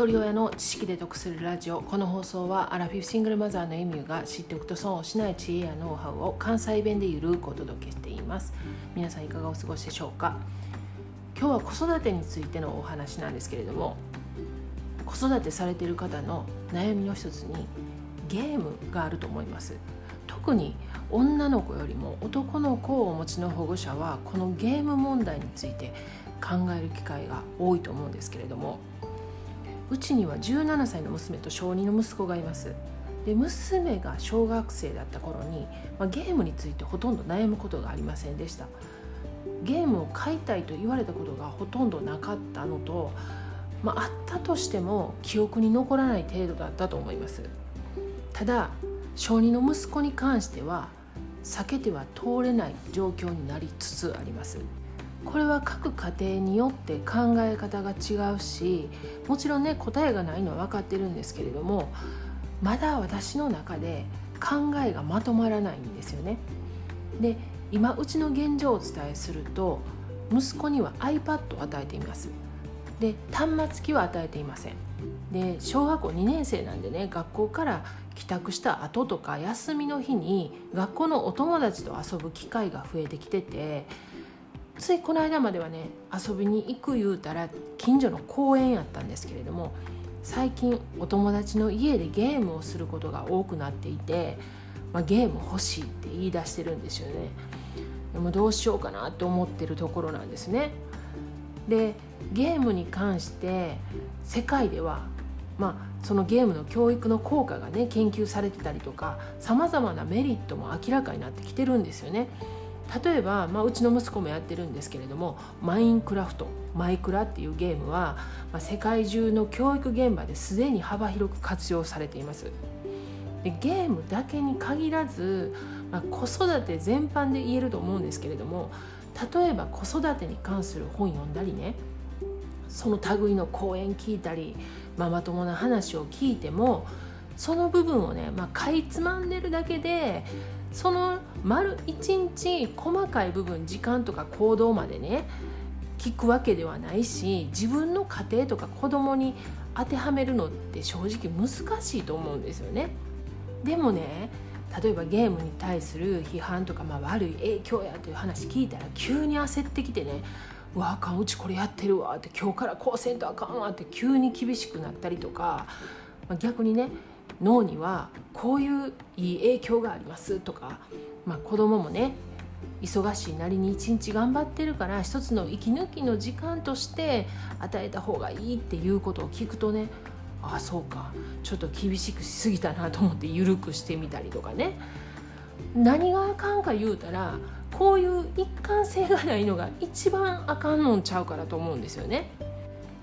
一人親の知識で得するラジオ。この放送はアラフィフシングルマザーのエミューが知っておくと損をしない知恵やノウハウを関西弁でゆるくお届けしています。皆さんいかがお過ごしでしょうか？今日は子育てについてのお話なんですけれども子育てされている方の悩みの一つにゲームがあると思います。特に女の子よりも男の子をお持ちの保護者はこのゲーム問題について考える機会が多いと思うんですけれどもうちには17歳の娘と小2の息子がいます。で娘が小学生だった頃に、まあ、ゲームについてほとんど悩むことがありませんでした。ゲームを買いたいと言われたことがほとんどなかったのと、まあ、ったとしても記憶に残らない程度だったと思います。ただ小2の息子に関しては避けては通れない状況になりつつあります。これは各家庭によって考え方が違うしもちろんね答えがないのは分かってるんですけれどもまだ私の中で考えがまとまらないんですよね。で今うちの現状をお伝えすると息子には iPad を与えています。で端末機は与えていません。で小学校2年生なんでね学校から帰宅した後とか休みの日に学校のお友達と遊ぶ機会が増えてきててついこの間まではね遊びに行く言うたら近所の公園やったんですけれども最近お友達の家でゲームをすることが多くなっていて、まあ、ゲーム欲しいって言い出してるんですよねでもどうしようかなって思ってるところなんですねでゲームに関して世界ではまあそのゲームの教育の効果がね研究されてたりとかさまざまなメリットも明らかになってきてるんですよね。例えば、まあ、うちの息子もやってるんですけれどもマインクラフトマイクラっていうゲームは、まあ、世界中の教育現場ですでに幅広く活用されています。でゲームだけに限らず、まあ、子育て全般で言えると思うんですけれども例えば子育てに関する本読んだりねその類の講演聞いたりママ友の話を聞いてもその部分をね、まあ、かいつまんでるだけでその丸一日細かい部分時間とか行動までね聞くわけではないし自分の家庭とか子供に当てはめるのって正直難しいと思うんですよね。でもね例えばゲームに対する批判とか、まあ、悪い影響やという話聞いたら急に焦ってきてね「うわあかんうちこれやってるわ」って「今日からこうせんとあかんわ」って急に厳しくなったりとか、まあ、逆にね脳にはこういういい影響がありますとか、まあ、子供もね忙しいなりに一日頑張ってるから一つの息抜きの時間として与えた方がいいっていうことを聞くとねああそうかちょっと厳しくしすぎたなと思って緩くしてみたりとかね何があかんか言うたらこういう一貫性がないのが一番あかんのんちゃうからと思うんですよね。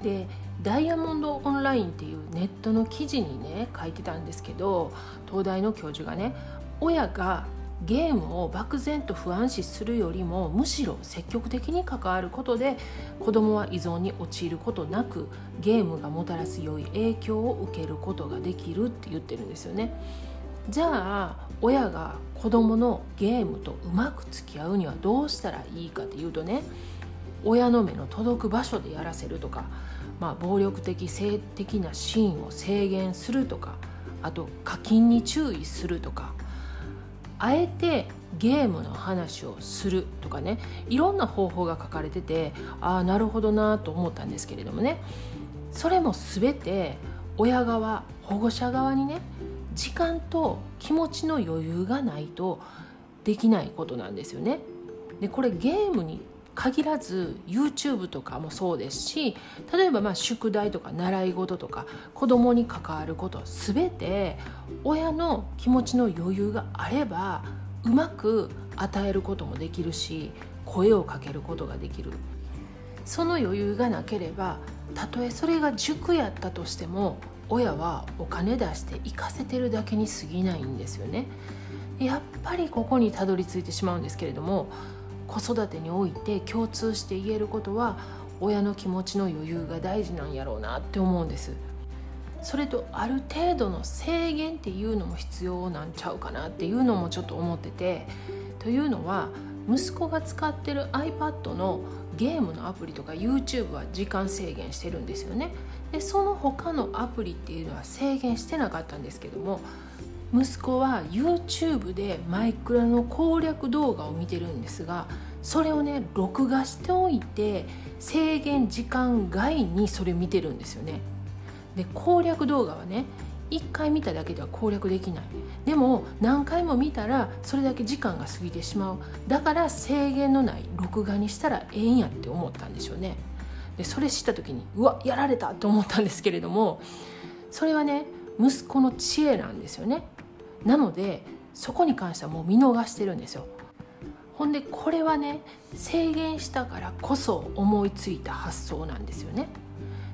でダイヤモンドオンラインっていうネットの記事にね書いてたんですけど東大の教授がね親がゲームを漠然と不安視するよりもむしろ積極的に関わることで子どもは依存に陥ることなくゲームがもたらす良い影響を受けることができるって言ってるんですよね。じゃあ親が子どものゲームとうまく付き合うにはどうしたらいいかっていうとね親の目の届く場所でやらせるとかまあ、暴力的性的なシーンを制限するとかあと課金に注意するとかあえてゲームの話をするとかねいろんな方法が書かれててああなるほどなと思ったんですけれどもねそれも全て親側保護者側にね時間と気持ちの余裕がないとできないことなんですよね。でこれゲームに限らず YouTube とかもそうですし例えばまあ宿題とか習い事とか子供に関わること全て親の気持ちの余裕があればうまく与えることもできるし声をかけることができる。その余裕がなければたとえそれが塾やったとしても親はお金出して行かせてるだけに過ぎないんですよね。やっぱりここにたどり着いてしまうんですけれども子育てにおいて共通して言えることは親の気持ちの余裕が大事なんやろうなって思うんです。それとある程度の制限っていうのも必要なんちゃうかなっていうのもちょっと思ってて。というのは息子が使ってる iPad のゲームのアプリとか YouTube は時間制限してるんですよね。でその他のアプリっていうのは制限してなかったんですけども息子は YouTube でマイクラの攻略動画を見てるんですがそれをね録画しておいて制限時間外にそれ見てるんですよね。で攻略動画はね1回見ただけでは攻略できない。でも何回も見たらそれだけ時間が過ぎてしまう。だから制限のない録画にしたらええんやって思ったんでしょうね。でそれ知った時にうわやられたと思ったんですけれどもそれはね息子の知恵なんですよね。なのでそこに関してはもう見逃してるんですよほんでこれはね制限したからこそ思いついた発想なんですよね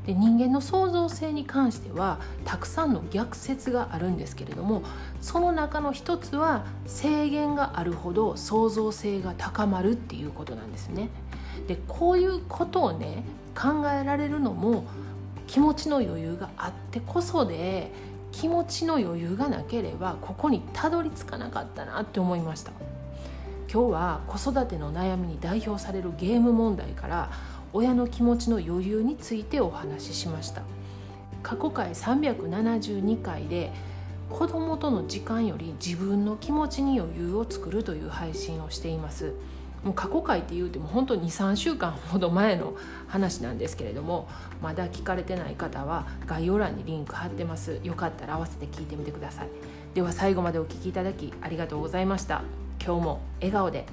で人間の創造性に関してはたくさんの逆説があるんですけれどもその中の一つは制限があるほど創造性が高まるっていうことなんですね。でこういうことをね考えられるのも気持ちの余裕があってこそで気持ちの余裕がなければここにたどり着かなかったなって思いました。今日は子育ての悩みに代表されるゲーム問題から親の気持ちの余裕についてお話ししました。過去回372回で子供との時間より自分の気持ちに余裕を作るという配信をしています。もう過去回って言うても本当に23週間ほど前の話なんですけれどもまだ聞かれてない方は概要欄にリンク貼ってます。よかったら合わせて聞いてみてください。では最後までお聴きいただきありがとうございました。今日も笑顔で。